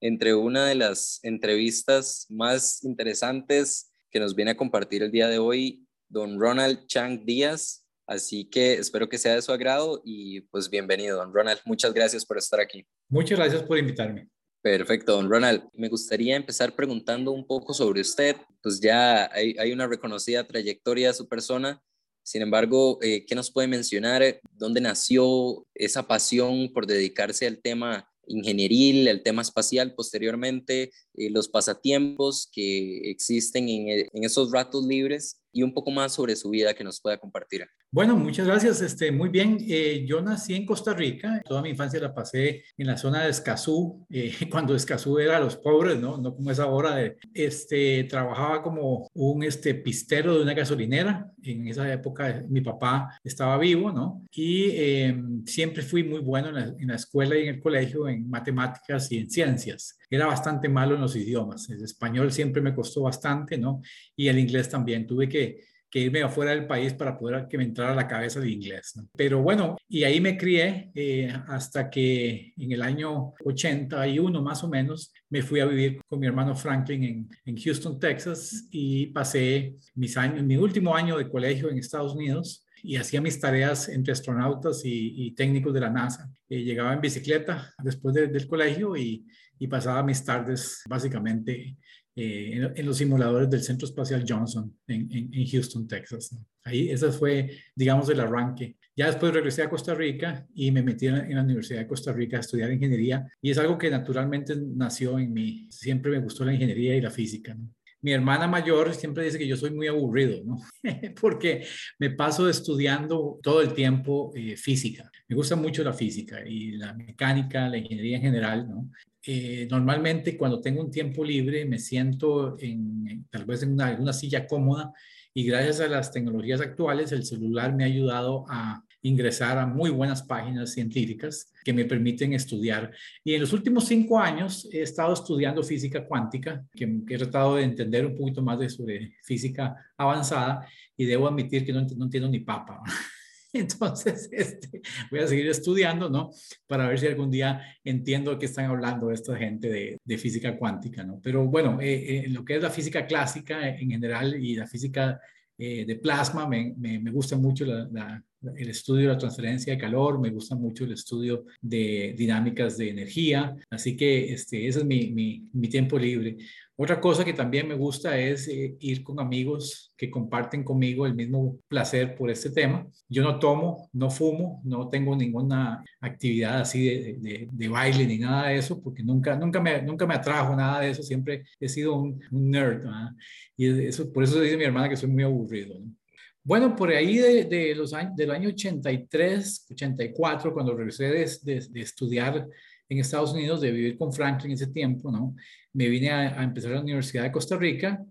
entre una de las entrevistas más interesantes que nos viene a compartir el día de hoy don Ronald Chang Díaz. Así que espero que sea de su agrado y pues bienvenido, don Ronald. Muchas gracias por estar aquí. Muchas gracias por invitarme. Perfecto, don Ronald. Me gustaría empezar preguntando un poco sobre usted. Pues ya hay, hay una reconocida trayectoria de su persona. Sin embargo, eh, ¿qué nos puede mencionar? ¿Dónde nació esa pasión por dedicarse al tema ingenieril, el tema espacial posteriormente, eh, los pasatiempos que existen en, en esos ratos libres y un poco más sobre su vida que nos pueda compartir. Bueno, muchas gracias. Este, muy bien. Eh, yo nací en Costa Rica. Toda mi infancia la pasé en la zona de Escazú, eh, cuando Escazú era los pobres, ¿no? No como es ahora. De, este, trabajaba como un este, pistero de una gasolinera. En esa época mi papá estaba vivo, ¿no? Y em, siempre fui muy bueno en la, en la escuela y en el colegio en matemáticas y en ciencias. Era bastante malo en los idiomas. El español siempre me costó bastante, ¿no? Y el inglés también. Tuve que irme afuera del país para poder que me entrara a la cabeza el inglés. Pero bueno, y ahí me crié eh, hasta que en el año 81 más o menos me fui a vivir con mi hermano Franklin en, en Houston, Texas y pasé mis años, mi último año de colegio en Estados Unidos y hacía mis tareas entre astronautas y, técnicos de la NASA. Eh, llegaba en bicicleta después del colegio y, y pasaba mis tardes básicamente eh, en, los simuladores del Centro Espacial Johnson en, Houston, Texas. Ahí, ese fue, digamos, el arranque. Ya después regresé a Costa Rica y me metí en la Universidad de Costa Rica a estudiar ingeniería y es algo que naturalmente nació en mí. Siempre me gustó la ingeniería y la física. Mi hermana mayor siempre dice que yo soy muy aburrido, ¿no? Porque me paso estudiando todo el tiempo eh, física. Me gusta mucho la física y la mecánica, la ingeniería en general, ¿no? Eh, normalmente cuando tengo un tiempo libre me siento en, tal vez en una, una silla cómoda y gracias a las tecnologías actuales el celular me ha ayudado a ingresar a muy buenas páginas científicas que me permiten estudiar. Y en los últimos cinco años he estado estudiando física cuántica, que, he tratado de entender un poquito más de sobre física avanzada y debo admitir que no, no entiendo ni papa. Entonces, este, voy a seguir estudiando, ¿no? Para ver si algún día entiendo qué están hablando esta gente de, de física cuántica, ¿no? Pero bueno, eh, eh, lo que es la física clásica en general y la física eh, de plasma, me, me, me, gusta mucho la, el estudio de la transferencia de calor, me gusta mucho el estudio de dinámicas de energía, así que este, ese es mi, mi, tiempo libre. Otra cosa que también me gusta es eh, ir con amigos que comparten conmigo el mismo placer por este tema. Yo no tomo, no fumo, no tengo ninguna actividad así de, de, baile ni nada de eso, porque nunca, nunca, me, nunca me atrajo nada de eso, siempre he sido un, nerd. Y eso, por eso dice mi hermana que soy muy aburrido. Bueno, por ahí de, los años, del año 83, 84, cuando regresé de, de estudiar en Estados Unidos, de vivir con Franklin ese tiempo, ¿no? Me vine a, a empezar la Universidad de Costa Rica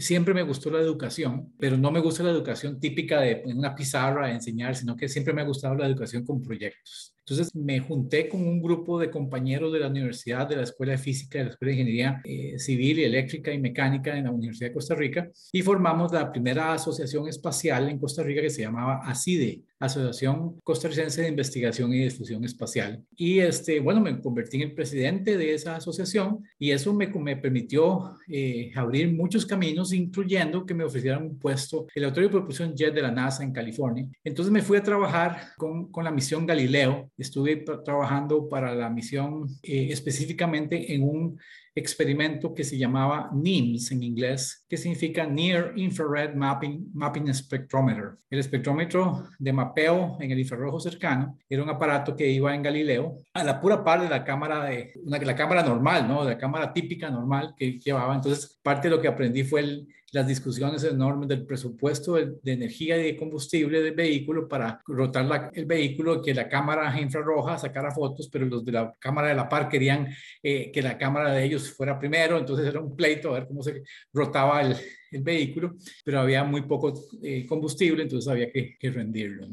siempre me gustó la educación, pero no me gusta la educación típica de una pizarra, de enseñar, sino que siempre me ha gustado la educación con proyectos. Entonces me junté con un grupo de compañeros de la universidad, de la Escuela de Física, de la Escuela de Ingeniería eh, Civil y Eléctrica y Mecánica en la Universidad de Costa Rica y formamos la primera asociación espacial en Costa Rica que se llamaba ACIDE, Asociación Costarricense de Investigación y Difusión Espacial. Y este, bueno, me convertí en el presidente de esa asociación y eso me, me permitió eh, abrir muchos caminos, incluyendo que me ofrecieran un puesto en el Laboratorio de Propulsión Jet de la NASA en California. Entonces me fui a trabajar con, con la misión Galileo estuve trabajando para la misión eh, específicamente en un experimento que se llamaba NIMS en inglés, que significa Near Infrared Mapping, Mapping Spectrometer. El espectrómetro de mapeo en el infrarrojo cercano era un aparato que iba en Galileo a la pura par de la cámara la cámara normal, ¿no? La cámara típica normal que llevaba. Entonces, parte de lo que aprendí fue el, las discusiones enormes del presupuesto de, energía y de combustible del vehículo para rotar el vehículo, que la cámara infrarroja sacara fotos, pero los de la cámara de la par querían eh, que la cámara de ellos fuera primero, entonces era un pleito a ver cómo se rotaba el, el vehículo, pero había muy poco eh, combustible, entonces había que, rendirlo.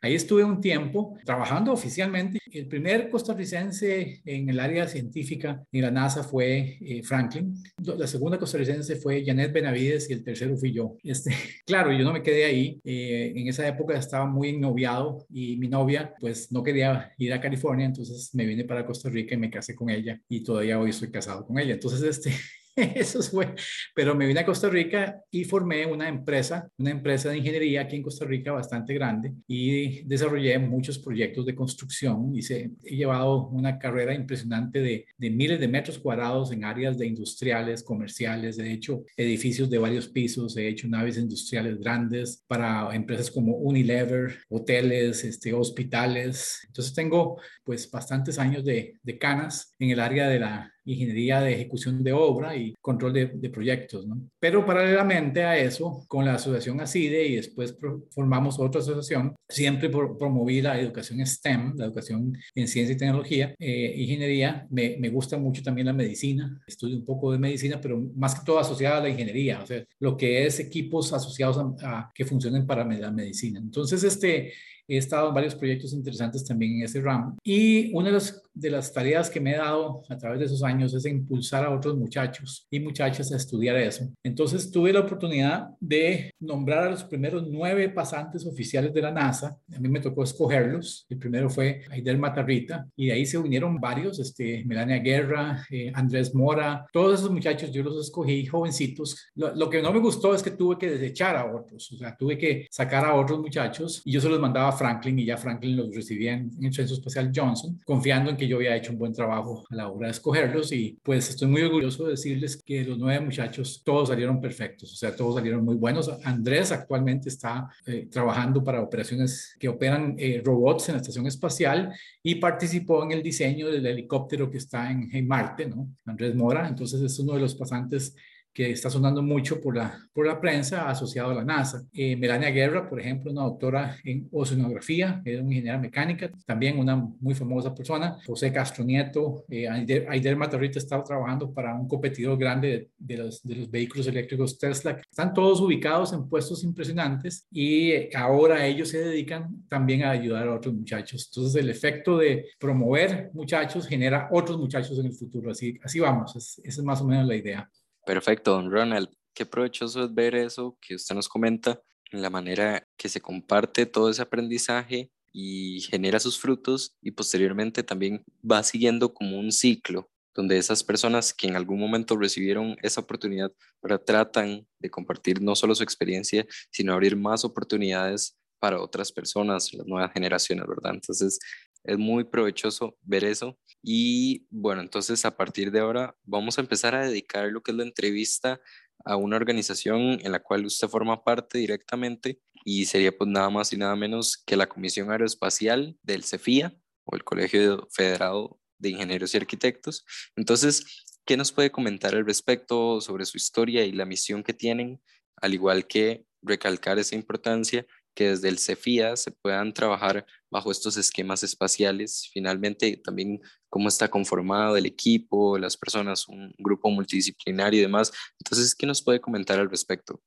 Ahí estuve un tiempo trabajando oficialmente. El primer costarricense en el área científica en la NASA fue eh, Franklin. La segunda costarricense fue Janet Benavides y el tercero fui yo. Este, claro, yo no me quedé ahí. Eh, en esa época estaba muy ennoviado y mi novia pues no quería ir a California, entonces me vine para Costa Rica y me casé con ella y todavía hoy estoy casado con ella. Entonces, este, Eso fue, pero me vine a Costa Rica y formé una empresa, una empresa de ingeniería aquí en Costa Rica bastante grande y desarrollé muchos proyectos de construcción. Hice, he llevado una carrera impresionante de, de miles de metros cuadrados en áreas de industriales, comerciales, he hecho edificios de varios pisos, he hecho naves industriales grandes para empresas como Unilever, hoteles, este, hospitales. Entonces tengo pues bastantes años de, de canas en el área de la ingeniería de ejecución de obra y control de, proyectos. ¿no? Pero paralelamente a eso, con la asociación ACIDE y después formamos otra asociación, siempre promoví la educación STEM, la educación en ciencia y tecnología, eh, ingeniería. Me, me, gusta mucho también la medicina, estudio un poco de medicina, pero más que todo asociada a la ingeniería, o sea, lo que es equipos asociados a, que funcionen para la medicina. Entonces, este, He estado en varios proyectos interesantes también en ese ramo. Y una de las, de las tareas que me he dado a través de esos años es impulsar a otros muchachos y muchachas a estudiar eso. Entonces tuve la oportunidad de nombrar a los primeros nueve pasantes oficiales de la NASA. A mí me tocó escogerlos. El primero fue Aidel Matarrita y de ahí se unieron varios, este, Melania Guerra, eh, Andrés Mora, todos esos muchachos yo los escogí jovencitos. Lo, lo, que no me gustó es que tuve que desechar a otros, o sea, tuve que sacar a otros muchachos y yo se los mandaba Franklin y ya Franklin los recibía en, el Centro Espacial Johnson, confiando en que yo había hecho un buen trabajo a la hora de escogerlos y pues estoy muy orgulloso de decirles que los nueve muchachos todos salieron perfectos, o sea, todos salieron muy buenos. Andrés actualmente está eh, trabajando para operaciones que operan eh, robots en la estación espacial y participó en el diseño del helicóptero que está en, en Marte, ¿no? Andrés Mora, entonces es uno de los pasantes que está sonando mucho por la, por la prensa asociado a la NASA. Eh, Melania Guerra, por ejemplo, una doctora en oceanografía, es una ingeniera mecánica, también una muy famosa persona. José Castro Nieto, eh, Aider, Matarrita está trabajando para un competidor grande de, los, de los vehículos eléctricos Tesla. Están todos ubicados en puestos impresionantes y ahora ellos se dedican también a ayudar a otros muchachos. Entonces, el efecto de promover muchachos genera otros muchachos en el futuro. Así, así vamos, esa es más o menos la idea. Perfecto, don Ronald. Qué provechoso es ver eso que usted nos comenta, en la manera que se comparte todo ese aprendizaje y genera sus frutos y posteriormente también va siguiendo como un ciclo donde esas personas que en algún momento recibieron esa oportunidad ahora tratan de compartir no solo su experiencia, sino abrir más oportunidades para otras personas, las nuevas generaciones, ¿verdad? Entonces, es muy provechoso ver eso. Y bueno, entonces a partir de ahora vamos a empezar a dedicar lo que es la entrevista a una organización en la cual usted forma parte directamente y sería pues nada más y nada menos que la Comisión Aeroespacial del CEFIA o el Colegio Federado de Ingenieros y Arquitectos. Entonces, ¿qué nos puede comentar al respecto sobre su historia y la misión que tienen, al igual que recalcar esa importancia que desde el CEFIA se puedan trabajar bajo estos esquemas espaciales. Finalmente, también cómo está conformado el equipo, las personas, un grupo multidisciplinario y demás. Entonces, ¿qué nos puede comentar al respecto?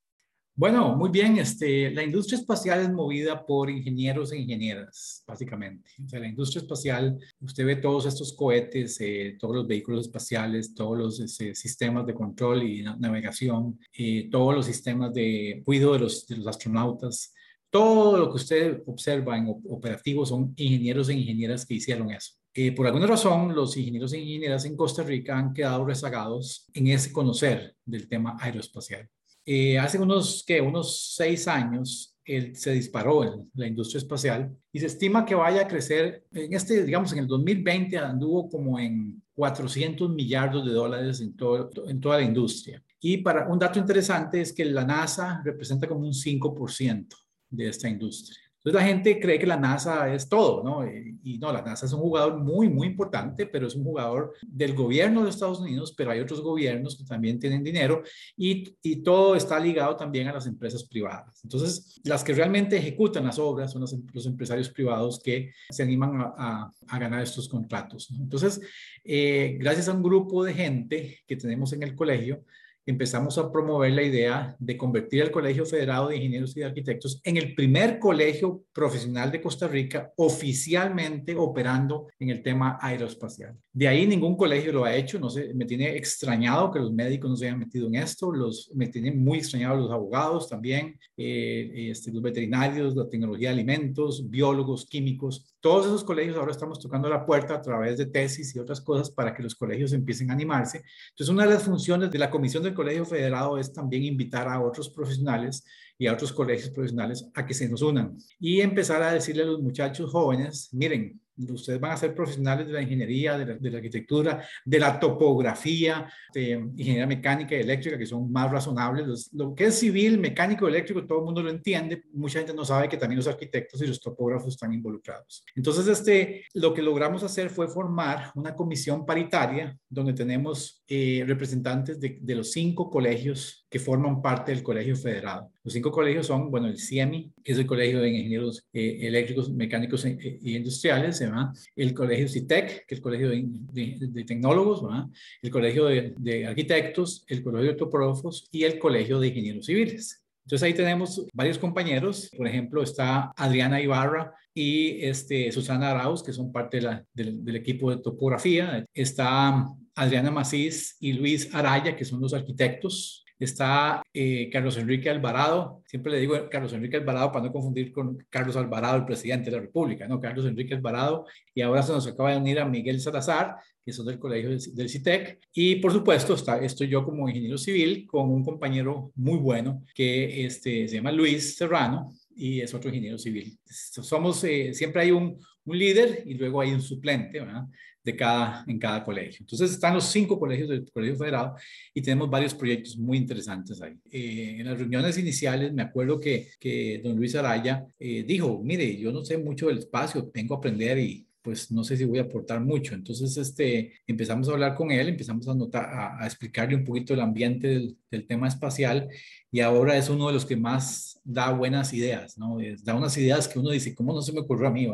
Bueno, muy bien. Este, la industria espacial es movida por ingenieros e ingenieras, básicamente. O sea, la industria espacial, usted ve todos estos cohetes, eh, todos los vehículos espaciales, todos los este, sistemas de control y navegación, eh, todos los sistemas de cuidado de los, de los astronautas, todo lo que usted observa en operativos son ingenieros e ingenieras que hicieron eso. Eh, por alguna razón, los ingenieros e ingenieras en Costa Rica han quedado rezagados en ese conocer del tema aeroespacial. Eh, hace unos, ¿qué? unos seis años se disparó en la industria espacial y se estima que vaya a crecer, en este, digamos, en el 2020 anduvo como en 400 millardos de dólares en, todo, en toda la industria. Y para un dato interesante es que la NASA representa como un 5% de esta industria. Entonces la gente cree que la NASA es todo, ¿no? Y, no, la NASA es un jugador muy, muy importante, pero es un jugador del gobierno de Estados Unidos, pero hay otros gobiernos que también tienen dinero y, y todo está ligado también a las empresas privadas. Entonces, las que realmente ejecutan las obras son los, los empresarios privados que se animan a, a, ganar estos contratos. Entonces, eh, gracias a un grupo de gente que tenemos en el colegio, empezamos a promover la idea de convertir el Colegio Federado de Ingenieros y de Arquitectos en el primer colegio profesional de Costa Rica oficialmente operando en el tema aeroespacial. De ahí ningún colegio lo ha hecho, no sé, me tiene extrañado que los médicos no se hayan metido en esto, los, me tiene muy extrañado los abogados también, eh, este, los veterinarios, la tecnología de alimentos, biólogos, químicos, todos esos colegios ahora estamos tocando la puerta a través de tesis y otras cosas para que los colegios empiecen a animarse. Entonces, una de las funciones de la Comisión del Colegio Federado es también invitar a otros profesionales y a otros colegios profesionales a que se nos unan y empezar a decirle a los muchachos jóvenes, miren, ustedes van a ser profesionales de la ingeniería, de la, arquitectura, de la topografía, de ingeniería mecánica y eléctrica, que son más razonables. lo que es civil, mecánico, eléctrico, todo el mundo lo entiende. Mucha gente no sabe que también los arquitectos y los topógrafos están involucrados. Entonces, este, lo que logramos hacer fue formar una comisión paritaria donde tenemos eh, representantes de, de los cinco colegios que forman parte del Colegio Federado. Los cinco colegios son, bueno, el CIEMI, que es el Colegio de Ingenieros eh, Eléctricos, Mecánicos e, e, Industriales, ¿verdad? el Colegio CITEC, que es el Colegio de, Tecnólogos, ¿verdad? el Colegio de, Arquitectos, el Colegio de Topógrafos y el Colegio de Ingenieros Civiles. Entonces ahí tenemos varios compañeros, por ejemplo está Adriana Ibarra y este, Susana Arauz, que son parte del equipo de topografía. Está Adriana Macís y Luis Araya, que son los arquitectos está eh, Carlos Enrique Alvarado, siempre le digo Carlos Enrique Alvarado para no confundir con Carlos Alvarado, el presidente de la República, ¿no? Carlos Enrique Alvarado, y ahora se nos acaba de unir a Miguel Salazar, que son del colegio del, CITEC, y por supuesto está, estoy yo como ingeniero civil con un compañero muy bueno que este, se llama Luis Serrano, y es otro ingeniero civil. Somos, eh, siempre hay un, un líder y luego hay un suplente, ¿verdad? De cada, en cada colegio. Entonces están los cinco colegios del Colegio Federado y tenemos varios proyectos muy interesantes ahí. Eh, en las reuniones iniciales me acuerdo que, que don Luis Araya eh, dijo, mire, yo no sé mucho del espacio, vengo a aprender y pues no sé si voy a aportar mucho. Entonces, este, empezamos a hablar con él, empezamos a, notar, a, explicarle un poquito el ambiente del, del, tema espacial y ahora es uno de los que más da buenas ideas, ¿no? Da unas ideas que uno dice, ¿cómo no se me ocurrió a mí?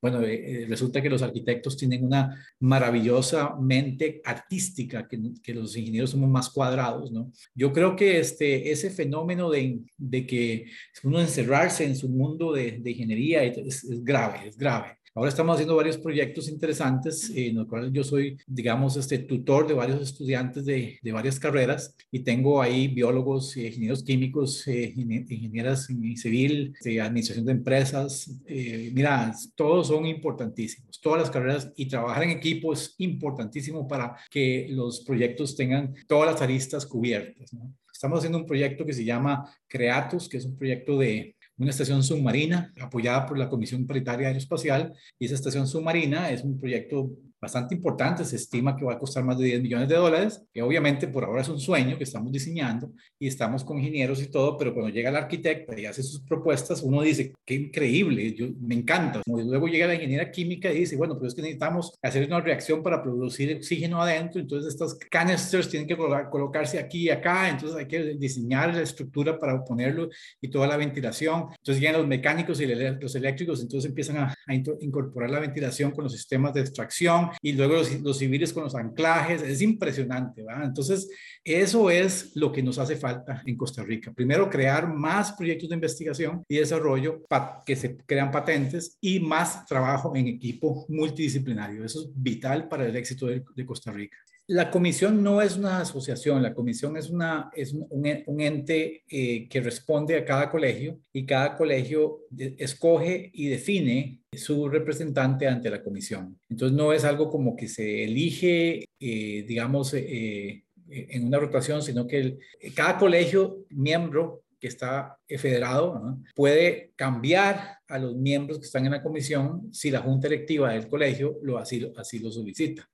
Bueno, eh, eh, resulta que los arquitectos tienen una maravillosa mente artística, que, que, los ingenieros somos más cuadrados, ¿no? Yo creo que este, ese fenómeno de, de que uno encerrarse en su mundo de, de ingeniería es, es grave, es grave. Ahora estamos haciendo varios proyectos interesantes en los cuales yo soy, digamos, este tutor de varios estudiantes de, de varias carreras y tengo ahí biólogos, ingenieros químicos, eh, ingenieras en civil, de administración de empresas. Eh, mira, todos son importantísimos, todas las carreras y trabajar en equipo es importantísimo para que los proyectos tengan todas las aristas cubiertas. Estamos haciendo un proyecto que se llama Creatus, que es un proyecto de una estación submarina apoyada por la Comisión Paritaria Aeroespacial y esa estación submarina es un proyecto bastante importante, se estima que va a costar más de 10 millones de dólares, que obviamente por ahora es un sueño que estamos diseñando y estamos con ingenieros y todo, pero cuando llega el arquitecto y hace sus propuestas, uno dice, qué increíble, yo, me encanta. Luego llega la ingeniera química y dice, bueno, pero es que necesitamos hacer una reacción para producir oxígeno adentro, entonces estos canisters tienen que colocarse aquí y acá, entonces hay que diseñar la estructura para ponerlo y toda la ventilación. Entonces llegan los mecánicos y los eléctricos, entonces empiezan a, a incorporar la ventilación con los sistemas de extracción y luego los, civiles con los anclajes, es impresionante, ¿verdad? Entonces, eso es lo que nos hace falta en Costa Rica. Primero, crear más proyectos de investigación y desarrollo que se crean patentes y más trabajo en equipo multidisciplinario. Eso es vital para el éxito de Costa Rica. La comisión no es una asociación, la comisión es, una, es un, ente eh, que responde a cada colegio y cada colegio escoge y define su representante ante la comisión. Entonces no es algo como que se elige, eh, digamos, eh, en una rotación, sino que cada colegio miembro que está federado puede cambiar a los miembros que están en la comisión si la junta electiva del colegio lo así, así lo solicita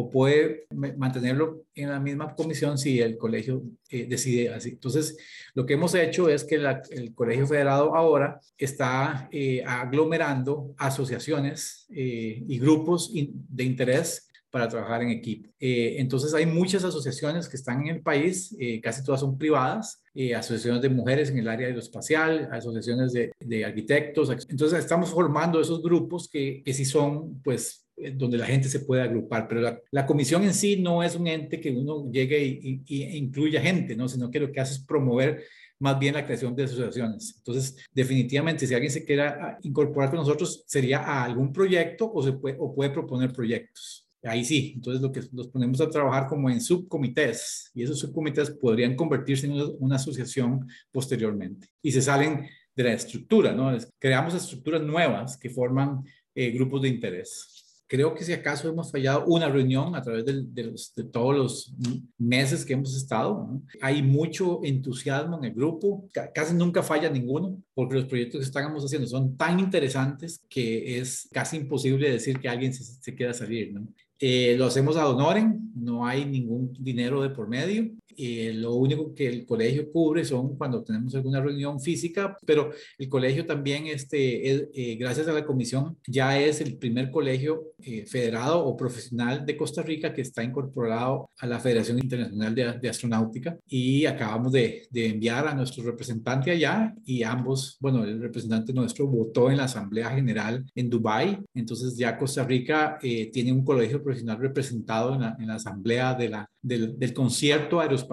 o puede mantenerlo en la misma comisión si el colegio eh, decide así. Entonces, lo que hemos hecho es que el colegio federado ahora está eh, aglomerando asociaciones eh, y grupos de interés para trabajar en equipo. Eh, entonces hay muchas asociaciones que están en el país, eh, casi todas son privadas, eh, asociaciones de mujeres en el área aeroespacial, asociaciones de, arquitectos. Entonces estamos formando esos grupos que, que sí son, pues, donde la gente se puede agrupar, pero la, comisión en sí no es un ente que uno llegue y, y, e incluya gente, ¿no? sino que lo que hace es promover más bien la creación de asociaciones. Entonces, definitivamente, si alguien se quiera incorporar con nosotros, sería a algún proyecto o, se o puede proponer proyectos. Ahí sí, entonces lo que nos ponemos a trabajar como en subcomités y esos subcomités podrían convertirse en una, asociación posteriormente y se salen de la estructura, ¿no? Creamos estructuras nuevas que forman eh, grupos de interés creo que si acaso hemos fallado una reunión a través de, todos los meses que hemos estado. Hay mucho entusiasmo en el grupo, casi nunca falla ninguno, porque los proyectos que estamos haciendo son tan interesantes que es casi imposible decir que alguien se, se quiera salir. ¿no? Eh, lo hacemos a honorem, no hay ningún dinero de por medio. Eh, lo único que el colegio cubre son cuando tenemos alguna reunión física, pero el colegio también, este, eh, gracias a la comisión, ya es el primer colegio federado o profesional de Costa Rica que está incorporado a la Federación Internacional de, de Astronáutica y acabamos de, de, enviar a nuestro representante allá y ambos, bueno, el representante nuestro votó en la Asamblea General en Dubái, entonces ya Costa Rica tiene un colegio profesional representado en la, en la asamblea de la, del, del, concierto aeroespacial.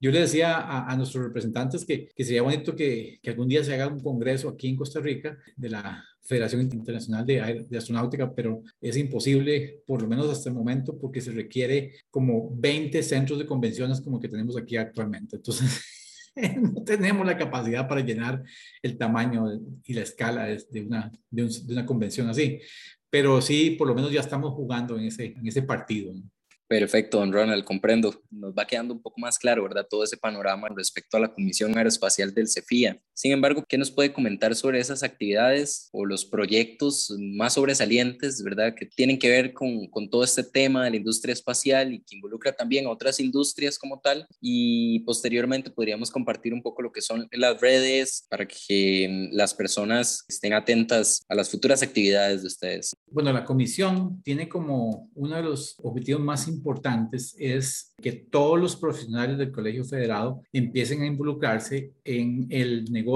Yo le decía a, a nuestros representantes que, que sería bonito que, que, algún día se haga un congreso aquí en Costa Rica de la Federación Internacional de, de Astronáutica, pero es imposible, por lo menos hasta el momento, porque se requiere como 20 centros de convenciones como que tenemos aquí actualmente. Entonces... no tenemos la capacidad para llenar el tamaño y la escala de una, de, de una convención así pero sí, por lo menos ya estamos jugando en ese, en ese partido. Perfecto, don Ronald, comprendo. Nos va quedando un poco más claro, ¿verdad? Todo ese panorama respecto a la Comisión Aeroespacial del CEFIA. Sin embargo, ¿qué nos puede comentar sobre esas actividades o los proyectos más sobresalientes, ¿verdad? Que tienen que ver con, con todo este tema de la industria espacial y que involucra también a otras industrias como tal. Y posteriormente podríamos compartir un poco lo que son las redes para que las personas estén atentas a las futuras actividades de ustedes. Bueno, la comisión tiene como uno de los objetivos más importantes es que todos los profesionales del Colegio Federado empiecen a involucrarse en el negocio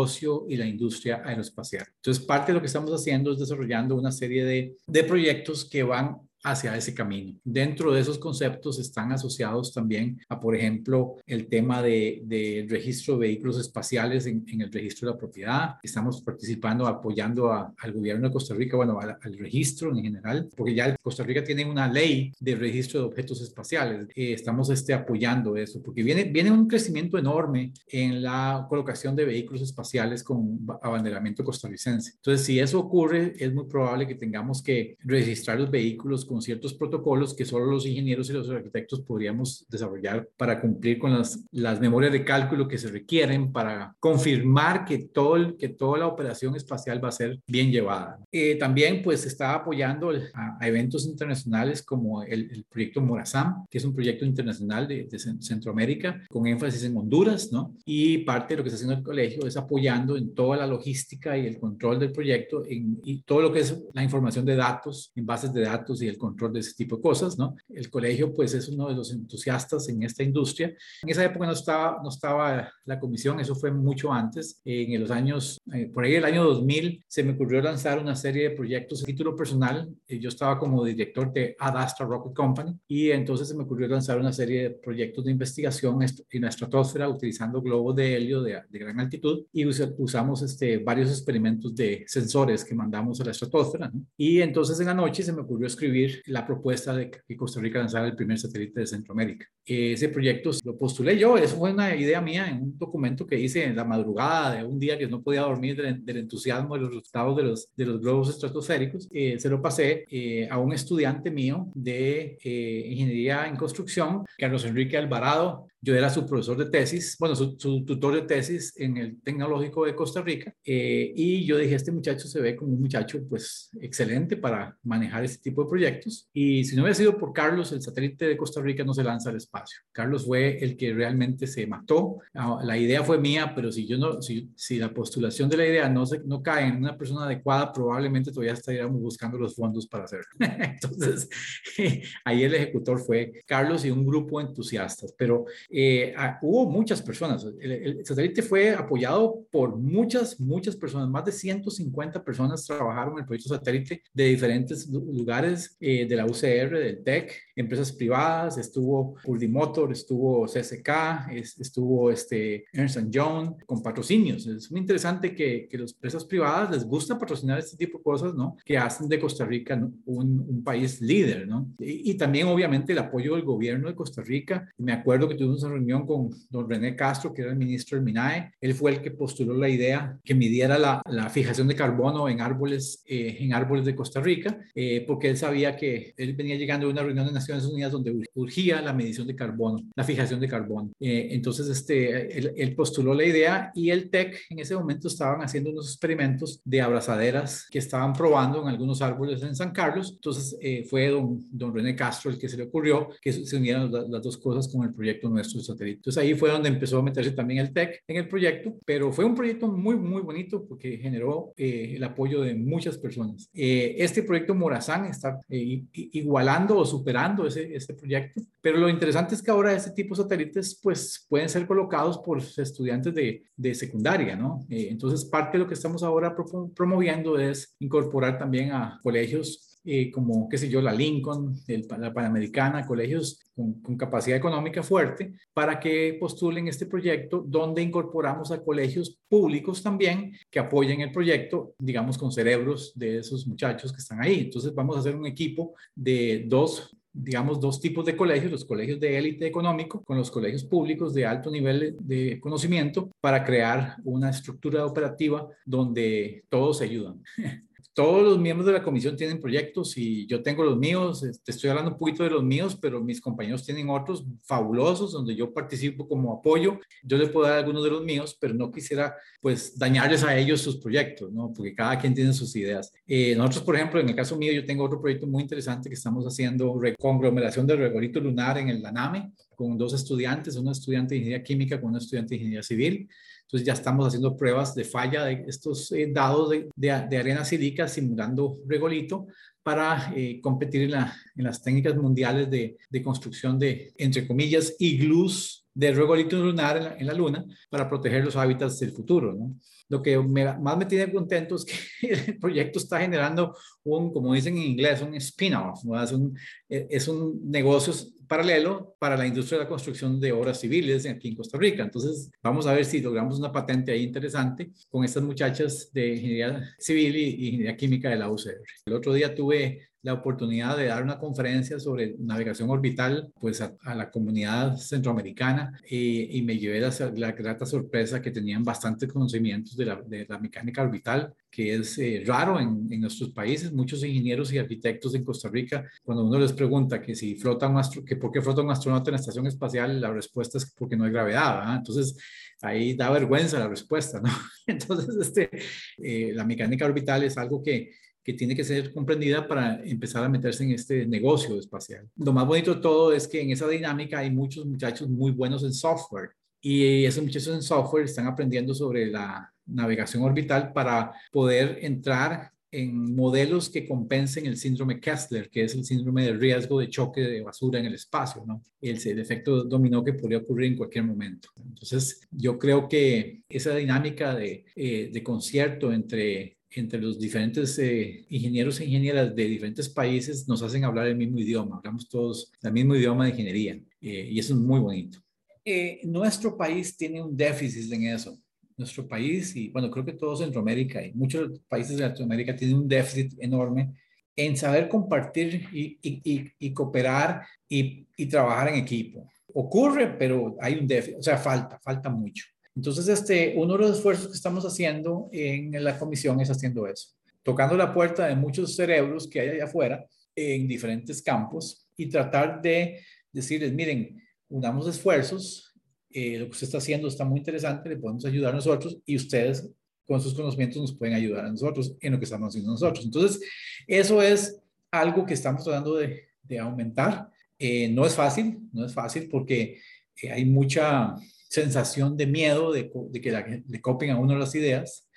y la industria aeroespacial. Entonces, parte de lo que estamos haciendo es desarrollando una serie de, de proyectos que van hacia ese camino. Dentro de esos conceptos están asociados también a, por ejemplo, el tema de, de registro de vehículos espaciales en, en, el registro de la propiedad. Estamos participando, apoyando al gobierno de Costa Rica, bueno, al, al, registro en general, porque ya Costa Rica tiene una ley de registro de objetos espaciales. Eh, estamos este, apoyando eso, porque viene, viene un crecimiento enorme en la colocación de vehículos espaciales con abanderamiento costarricense. Entonces, si eso ocurre, es muy probable que tengamos que registrar los vehículos con ciertos protocolos que solo los ingenieros y los arquitectos podríamos desarrollar para cumplir con las, las memorias de cálculo que se requieren para confirmar que, todo que toda la operación espacial va a ser bien llevada. Eh, también pues está apoyando a, a eventos internacionales como el, el, proyecto Morazam, que es un proyecto internacional de, de, Centroamérica con énfasis en Honduras, ¿no? Y parte de lo que está haciendo el colegio es apoyando en toda la logística y el control del proyecto en, y todo lo que es la información de datos, en bases de datos y el control de ese tipo de cosas, ¿no? El colegio, pues, es uno de los entusiastas en esta industria. En esa época no estaba, no estaba la comisión, eso fue mucho antes. En los años, eh, por ahí el año 2000, se me ocurrió lanzar una serie de proyectos a título personal. Eh, yo estaba como director de Adastra Rocket Company y entonces se me ocurrió lanzar una serie de proyectos de investigación en la estratosfera utilizando globos de helio de, de gran altitud y usamos este, varios experimentos de sensores que mandamos a la estratosfera. ¿no? Y entonces en la noche se me ocurrió escribir la propuesta de que Costa Rica lanzara el primer satélite de Centroamérica. Ese proyecto lo postulé yo, eso fue una idea mía en un documento que hice en la madrugada de un día que no podía dormir del, entusiasmo de los resultados de los, de los globos estratosféricos. Eh, se lo pasé eh, a un estudiante mío de eh, ingeniería en construcción, Carlos Enrique Alvarado, yo era su profesor de tesis, bueno, su, tutor de tesis en el Tecnológico de Costa Rica, eh, y yo dije, este muchacho se ve como un muchacho, pues, excelente para manejar este tipo de proyectos, y si no hubiera sido por Carlos, el satélite de Costa Rica no se lanza al espacio. Carlos fue el que realmente se mató, ah, la idea fue mía, pero si yo no, si, si la postulación de la idea no, se, no cae en una persona adecuada, probablemente todavía estaríamos buscando los fondos para hacerlo. Entonces, ahí el ejecutor fue Carlos y un grupo de entusiastas, pero eh, hubo muchas personas. El, satélite fue apoyado por muchas, muchas personas. Más de 150 personas trabajaron en el proyecto satélite de diferentes lugares eh, de la UCR, del TEC, empresas privadas, estuvo Urdimotor, estuvo CSK, estuvo este, Ernst Young, con patrocinios. Es muy interesante que, que las empresas privadas les gusta patrocinar este tipo de cosas, ¿no? Que hacen de Costa Rica un, un país líder, ¿no? Y, y, también, obviamente, el apoyo del gobierno de Costa Rica. Me acuerdo que tuvimos una reunión con don René Castro, que era el ministro del MINAE. Él fue el que postuló la idea que midiera la, la fijación de carbono en árboles, eh, en árboles de Costa Rica, eh, porque él sabía que él venía llegando de una reunión de Naciones Unidas donde urgía la medición de carbono, la fijación de carbono. Eh, entonces, este, él, él, postuló la idea y el TEC en ese momento estaban haciendo unos experimentos de abrazaderas que estaban probando en algunos árboles en San Carlos. Entonces, fue don, don René Castro el que se le ocurrió que se unieran las, dos cosas con el proyecto nuestro de satélite. Entonces ahí fue donde empezó a meterse también el TEC en el proyecto, pero fue un proyecto muy, muy bonito porque generó eh, el apoyo de muchas personas. Eh, este proyecto Morazán está eh, igualando o superando ese, ese proyecto, pero lo interesante es que ahora este tipo de satélites pues pueden ser colocados por estudiantes de, de secundaria, ¿no? entonces parte de lo que estamos ahora promoviendo es incorporar también a colegios eh, como, qué sé yo, la Lincoln, el, la Panamericana, colegios con, con, capacidad económica fuerte, para que postulen este proyecto donde incorporamos a colegios públicos también que apoyen el proyecto, digamos, con cerebros de esos muchachos que están ahí. Entonces vamos a hacer un equipo de dos digamos, dos tipos de colegios, los colegios de élite económico con los colegios públicos de alto nivel de conocimiento para crear una estructura operativa donde todos se ayudan. todos los miembros de la comisión tienen proyectos y yo tengo los míos, te este, estoy hablando un poquito de los míos, pero mis compañeros tienen otros fabulosos donde yo participo como apoyo. Yo les puedo dar algunos de los míos, pero no quisiera pues dañarles a ellos sus proyectos, ¿no? Porque cada quien tiene sus ideas. Eh, nosotros, por ejemplo, en el caso mío, yo tengo otro proyecto muy interesante que estamos haciendo, conglomeración del regolito lunar en el LANAME, con dos estudiantes, una estudiante de ingeniería química con una estudiante de ingeniería civil. Entonces ya estamos haciendo pruebas de falla de estos eh, dados de, arena sílica simulando regolito para eh, competir en, la, en, las técnicas mundiales de, de, construcción de, entre comillas, iglús de regolito lunar en la, en la, Luna para proteger los hábitats del futuro. ¿no? Lo que más me tiene contento es que el proyecto está generando un, como dicen en inglés, un spin-off, es, un, e, es un negocio paralelo para la industria de la construcción de obras civiles aquí en Costa Rica. Entonces, vamos a ver si logramos una patente ahí interesante con estas muchachas de ingeniería civil y, ingeniería química de la UCR. El otro día tuve la oportunidad de dar una conferencia sobre navegación orbital pues a, la comunidad centroamericana y, me llevé la, la, grata sorpresa que tenían bastantes conocimientos de la, de la mecánica orbital que es eh, raro en, en, nuestros países. Muchos ingenieros y arquitectos en Costa Rica, cuando uno les pregunta que si flota un astro, que por qué flota un astronauta en la estación espacial, la respuesta es porque no hay gravedad. Entonces, ahí da vergüenza la respuesta, ¿no? Entonces, este, eh, la mecánica orbital es algo que que tiene que ser comprendida para empezar a meterse en este negocio espacial. Lo más bonito de todo es que en esa dinámica hay muchos muchachos muy buenos en software y esos muchachos en software están aprendiendo sobre la navegación orbital para poder entrar en modelos que compensen el síndrome Kessler, que es el síndrome de riesgo de choque de basura en el espacio, ¿no? El, el, efecto dominó que podría ocurrir en cualquier momento. Entonces, yo creo que esa dinámica de, eh, de concierto entre entre los diferentes eh, ingenieros e ingenieras de diferentes países nos hacen hablar el mismo idioma, hablamos todos el mismo idioma de ingeniería eh, y eso es muy bonito. Eh, nuestro país tiene un déficit en eso. Nuestro país, y bueno, creo que todo Centroamérica y muchos países de Latinoamérica tienen un déficit enorme en saber compartir y, y, y, cooperar y, y trabajar en equipo. Ocurre, pero hay un déficit, o sea, falta, falta mucho. Entonces, este, uno de los esfuerzos que estamos haciendo en la comisión es haciendo eso, tocando la puerta de muchos cerebros que hay allá afuera en diferentes campos y tratar de decirles, miren, unamos esfuerzos eh, lo que usted está haciendo está muy interesante, le podemos ayudar a nosotros y ustedes con sus conocimientos nos pueden ayudar a nosotros en lo que estamos haciendo nosotros. Entonces, eso es algo que estamos tratando de, de aumentar. Eh, no es fácil, no es fácil porque eh, hay mucha sensación de miedo de, de que la, le copien a uno las ideas.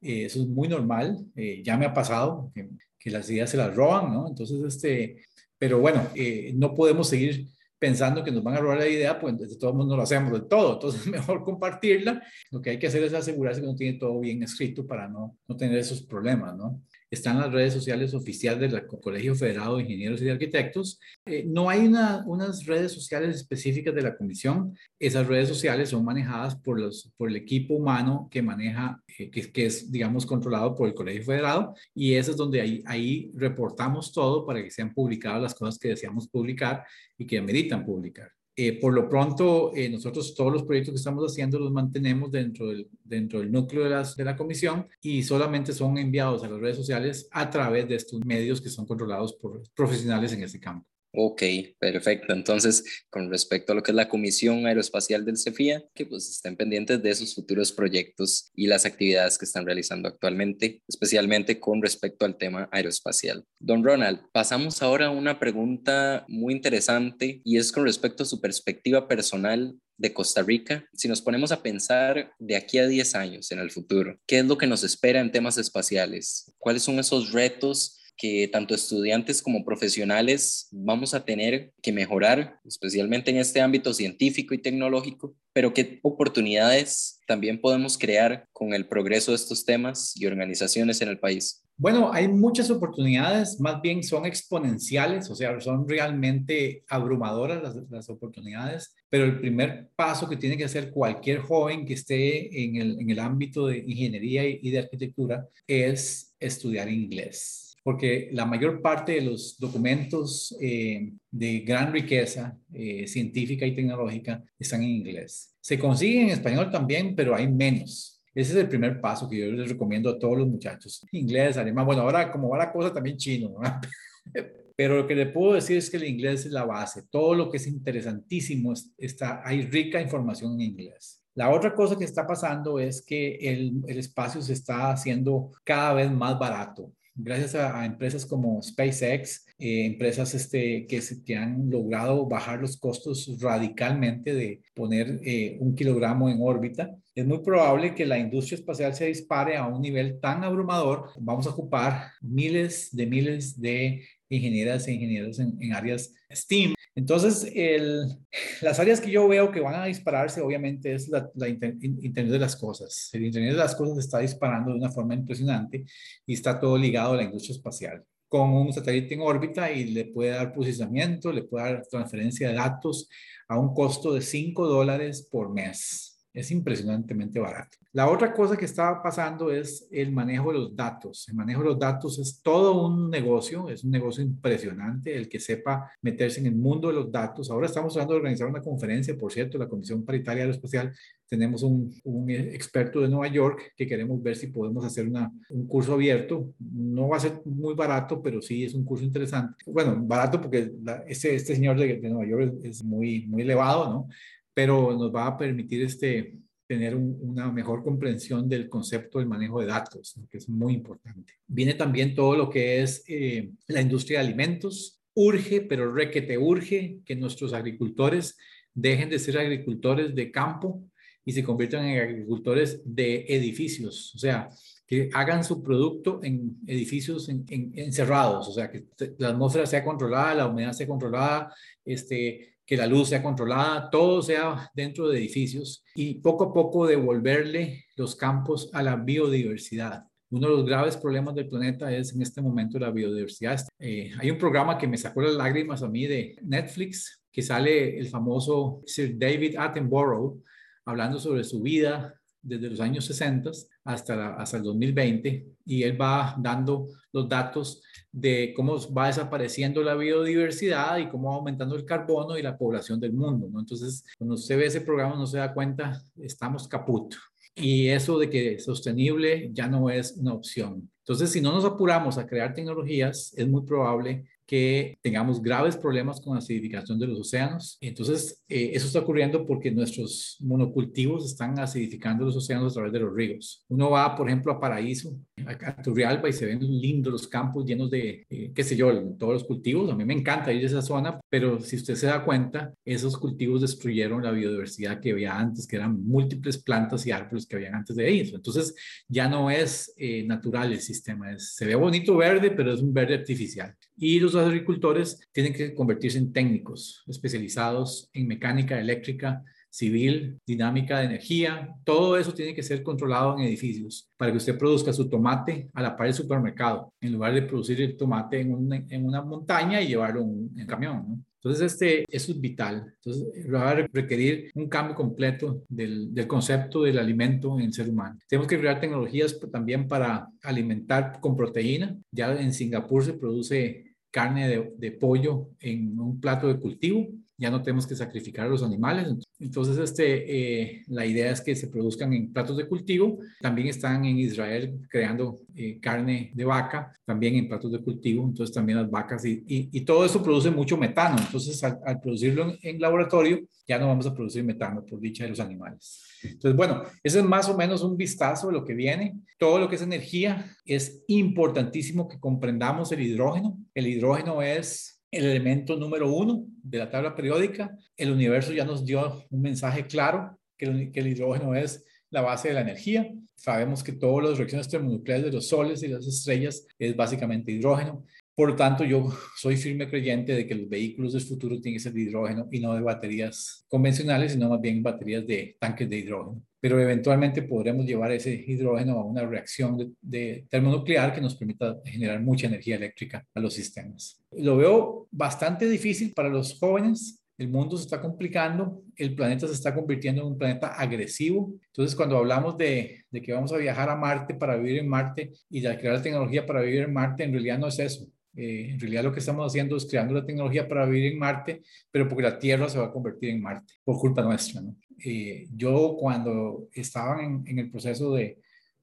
Eh, eso es muy normal. ya me ha pasado que, que, las ideas se las roban, ¿no? Entonces, este, pero bueno, no podemos seguir pensando que nos van a robar la idea, pues de todo mundo lo hacemos de todo. Entonces, mejor compartirla. Lo que hay que hacer es asegurarse que uno tiene todo bien escrito para no, no tener esos problemas, ¿no? Están las redes sociales oficiales del Colegio Federado de Ingenieros y Arquitectos. Eh, no hay una, unas redes sociales específicas de la comisión. Esas redes sociales son manejadas por, los, por el equipo humano que maneja, eh, que, que, es, digamos, controlado por el Colegio Federado. Y eso es donde ahí, ahí reportamos todo para que sean publicadas las cosas que deseamos publicar y que ameritan publicar. Eh, por lo pronto, eh, nosotros todos los proyectos que estamos haciendo los mantenemos dentro del, dentro del núcleo de, las, de la comisión y solamente son enviados a las redes sociales a través de estos medios que son controlados por profesionales en este campo. Ok, perfecto. Entonces, con respecto a lo que es la Comisión Aeroespacial del CEFIA, que pues estén pendientes de esos futuros proyectos y las actividades que están realizando actualmente, especialmente con respecto al tema aeroespacial. Don Ronald, pasamos ahora a una pregunta muy interesante y es con respecto a su perspectiva personal de Costa Rica, si nos ponemos a pensar de aquí a 10 años en el futuro, ¿qué es lo que nos espera en temas espaciales? ¿Cuáles son esos retos que tanto estudiantes como profesionales vamos a tener que mejorar, especialmente en este ámbito científico y tecnológico, pero qué oportunidades también podemos crear con el progreso de estos temas y organizaciones en el país. Bueno, hay muchas oportunidades, más bien son exponenciales, o sea, son realmente abrumadoras las, oportunidades, pero el primer paso que tiene que hacer cualquier joven que esté en el, en el ámbito de ingeniería y de arquitectura es estudiar inglés porque la mayor parte de los documentos eh, de gran riqueza eh, científica y tecnológica están en inglés. Se consiguen en español también, pero hay menos. Ese es el primer paso que yo les recomiendo a todos los muchachos. Inglés, alemán, bueno, ahora como va la cosa también chino, Pero lo que le puedo decir es que el inglés es la base. Todo lo que es interesantísimo está, hay rica información en inglés. La otra cosa que está pasando es que el, el espacio se está haciendo cada vez más barato gracias a, empresas como SpaceX, eh, empresas este, que, que, han logrado bajar los costos radicalmente de poner eh, un kilogramo en órbita, es muy probable que la industria espacial se dispare a un nivel tan abrumador. Vamos a ocupar miles de miles de ingenieras e ingenieros en, en áreas STEAM entonces, las áreas que yo veo que van a dispararse, obviamente, es la, Internet de las Cosas. El Internet de las Cosas está disparando de una forma impresionante y está todo ligado a la industria espacial. Con un satélite en órbita y le puede dar posicionamiento, le puede dar transferencia de datos a un costo de 5 dólares por mes. Es impresionantemente barato. La otra cosa que está pasando es el manejo de los datos. El manejo de los datos es todo un negocio, es un negocio impresionante el que sepa meterse en el mundo de los datos. Ahora estamos tratando de organizar una conferencia, por cierto, la Comisión Paritaria Aeroespacial. Tenemos un, experto de Nueva York que queremos ver si podemos hacer una, un curso abierto. No va a ser muy barato, pero sí es un curso interesante. Bueno, barato porque este, este señor de, de Nueva York es, es muy, muy elevado, ¿no? Pero nos va a permitir este, tener una mejor comprensión del concepto del manejo de datos, que es muy importante. Viene también todo lo que es eh, la industria de alimentos. Urge, pero requete urge que nuestros agricultores dejen de ser agricultores de campo y se conviertan en agricultores de edificios, o sea, que hagan su producto en edificios encerrados, o sea, que la atmósfera sea controlada, la humedad sea controlada, este, que la luz sea controlada, todo sea dentro de edificios y poco a poco devolverle los campos a la biodiversidad. Uno de los graves problemas del planeta es en este momento la biodiversidad. Eh, hay un programa que me sacó las lágrimas a mí de Netflix, que sale el famoso Sir David Attenborough hablando sobre su vida desde los años 60 hasta, hasta el 2020 y él va dando los datos de cómo va desapareciendo la biodiversidad y cómo va aumentando el carbono y la población del mundo. ¿no? Entonces, cuando usted ve ese programa, no se da cuenta, estamos caput. Y eso de que sostenible ya no es una opción. Entonces, si no nos apuramos a crear tecnologías, es muy probable que tengamos graves problemas con la acidificación de los océanos. Entonces, eh, eso está ocurriendo porque nuestros monocultivos están acidificando los océanos a través de los ríos. Uno va, por ejemplo, a Paraíso, a, Turrialba, y se ven lindos los campos llenos de, eh, qué sé yo, todos los cultivos. A mí me encanta ir a esa zona, pero si usted se da cuenta, esos cultivos destruyeron la biodiversidad que había antes, que eran múltiples plantas y árboles que habían antes de ellos. Entonces, ya no es eh, natural el sistema. se ve bonito verde, pero es un verde artificial. Y los agricultores tienen que convertirse en técnicos especializados en mecánica eléctrica, civil, dinámica de energía, todo eso tiene que ser controlado en edificios para que usted produzca su tomate a la par del supermercado, en lugar de producir el tomate en una, en montaña y llevarlo en un camión. ¿no? Entonces, este, es vital. Entonces, va a requerir un cambio completo del, del, concepto del alimento en el ser humano. Tenemos que crear tecnologías también para alimentar con proteína. Ya en Singapur se produce carne de, pollo en un plato de cultivo ya no tenemos que sacrificar a los animales. Entonces, este, eh, la idea es que se produzcan en platos de cultivo. También están en Israel creando eh, carne de vaca, también en platos de cultivo. Entonces, también las vacas y, y, todo eso produce mucho metano. Entonces, al, producirlo en, laboratorio, ya no vamos a producir metano por dicha de los animales. Entonces, bueno, ese es más o menos un vistazo de lo que viene. Todo lo que es energía es importantísimo que comprendamos el hidrógeno. El hidrógeno es el elemento número uno de la tabla periódica. El universo ya nos dio un mensaje claro que el, hidrógeno es la base de la energía. Sabemos que todas las reacciones termonucleares de los soles y las estrellas es básicamente hidrógeno. Por lo tanto, yo soy firme creyente de que los vehículos del futuro tienen que ser de hidrógeno y no de baterías convencionales, sino más bien baterías de tanques de hidrógeno pero eventualmente podremos llevar ese hidrógeno a una reacción de, termonuclear que nos permita generar mucha energía eléctrica a los sistemas. Lo veo bastante difícil para los jóvenes. El mundo se está complicando, el planeta se está convirtiendo en un planeta agresivo. Entonces, cuando hablamos de, de que vamos a viajar a Marte para vivir en Marte y de crear tecnología para vivir en Marte, en realidad no es eso. Eh, en realidad lo que estamos haciendo es creando la tecnología para vivir en Marte, pero porque la Tierra se va a convertir en Marte, por culpa nuestra. ¿no? Eh, yo cuando estaban en, el proceso de,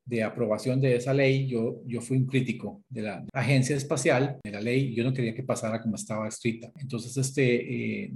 de aprobación de esa ley, yo, yo fui un crítico de la agencia espacial, de la ley, yo no quería que pasara como estaba escrita. Entonces, este, eh,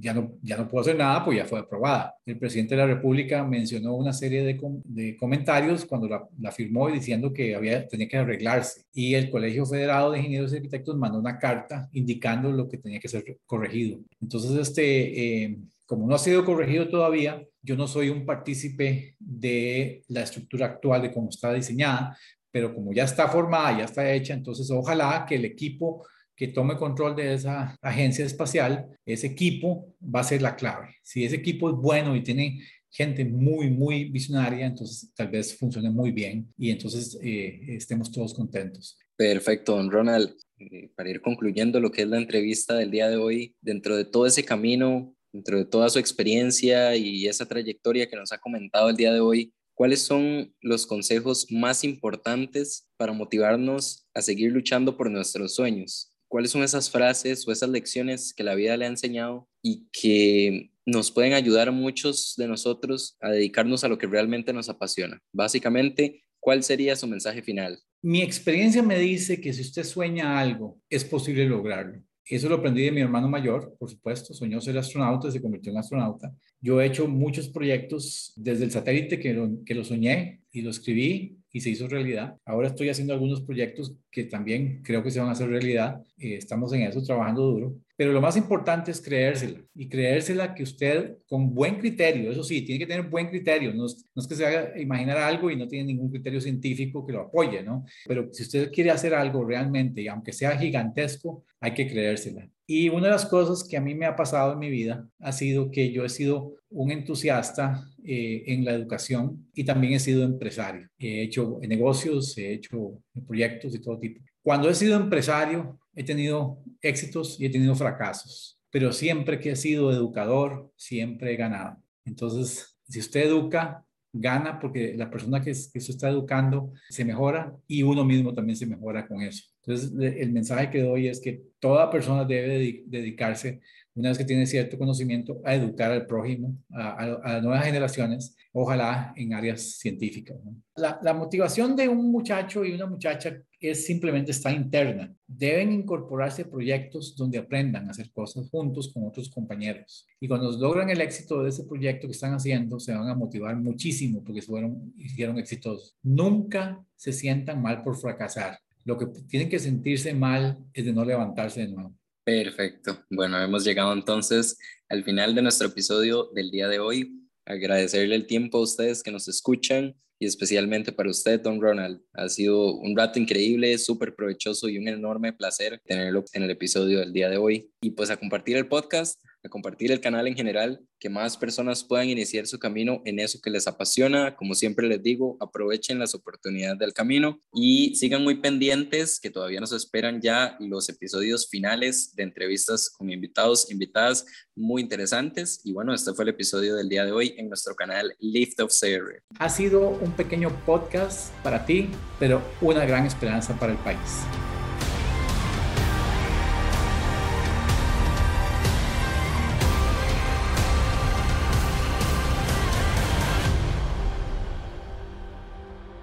ya, no, ya no puedo hacer nada, pues ya fue aprobada. El presidente de la República mencionó una serie de, de comentarios cuando la, la, firmó diciendo que había, tenía que arreglarse. Y el Colegio Federado de Ingenieros y Arquitectos mandó una carta indicando lo que tenía que ser corregido. Entonces, este... Eh, como no ha sido corregido todavía, yo no soy un partícipe de la estructura actual de cómo está diseñada, pero como ya está formada, ya está hecha, entonces ojalá que el equipo que tome control de esa agencia espacial, ese equipo va a ser la clave. Si ese equipo es bueno y tiene gente muy, muy visionaria, entonces tal vez funcione muy bien y entonces eh, estemos todos contentos. Perfecto, don Ronald. Eh, para ir concluyendo lo que es la entrevista del día de hoy, dentro de todo ese camino dentro de toda su experiencia y esa trayectoria que nos ha comentado el día de hoy, ¿cuáles son los consejos más importantes para motivarnos a seguir luchando por nuestros sueños? ¿Cuáles son esas frases o esas lecciones que la vida le ha enseñado y que nos pueden ayudar a muchos de nosotros a dedicarnos a lo que realmente nos apasiona? Básicamente, ¿cuál sería su mensaje final? Mi experiencia me dice que si usted sueña algo, es posible lograrlo. Eso lo aprendí de mi hermano mayor, por supuesto, soñó ser astronauta, se convirtió en astronauta. Yo he hecho muchos proyectos desde el satélite que lo, que lo soñé y lo escribí y se hizo realidad. Ahora estoy haciendo algunos proyectos que también creo que se van a hacer realidad. Eh, estamos en eso trabajando duro. Pero lo más importante es creérsela y creérsela que usted con buen criterio, eso sí, tiene que tener buen criterio, no es, que se haga imaginar algo y no tiene ningún criterio científico que lo apoye, ¿no? Pero si usted quiere hacer algo realmente, y aunque sea gigantesco, hay que creérsela. Y una de las cosas que a mí me ha pasado en mi vida ha sido que yo he sido un entusiasta eh, en la educación y también he sido empresario. He hecho negocios, he hecho proyectos de todo tipo. Cuando he sido empresario, he tenido éxitos y he tenido fracasos, pero siempre que he sido educador, siempre he ganado. Entonces, si usted educa, gana porque la persona que, se está educando se mejora y uno mismo también se mejora con eso. Entonces, el mensaje que doy es que toda persona debe dedicarse una vez que tiene cierto conocimiento, a educar al prójimo, a, las nuevas generaciones, ojalá en áreas científicas. La, la, motivación de un muchacho y una muchacha es simplemente está interna. Deben incorporarse proyectos donde aprendan a hacer cosas juntos con otros compañeros. Y cuando logran el éxito de ese proyecto que están haciendo, se van a motivar muchísimo porque fueron, hicieron exitosos. Nunca se sientan mal por fracasar. Lo que tienen que sentirse mal es de no levantarse de nuevo. Perfecto. Bueno, hemos llegado entonces al final de nuestro episodio del día de hoy. Agradecerle el tiempo a ustedes que nos escuchan y especialmente para usted, don Ronald. Ha sido un rato increíble, súper provechoso y un enorme placer tenerlo en el episodio del día de hoy. Y pues a compartir el podcast, a compartir el canal en general, que más personas puedan iniciar su camino en eso que les apasiona. Como siempre les digo, aprovechen las oportunidades del camino y sigan muy pendientes que todavía nos esperan ya los episodios finales de entrevistas con invitados, invitadas muy interesantes. Y bueno, este fue el episodio del día de hoy en nuestro canal Lift of CR. Ha sido un pequeño podcast para ti, pero una gran esperanza para el país.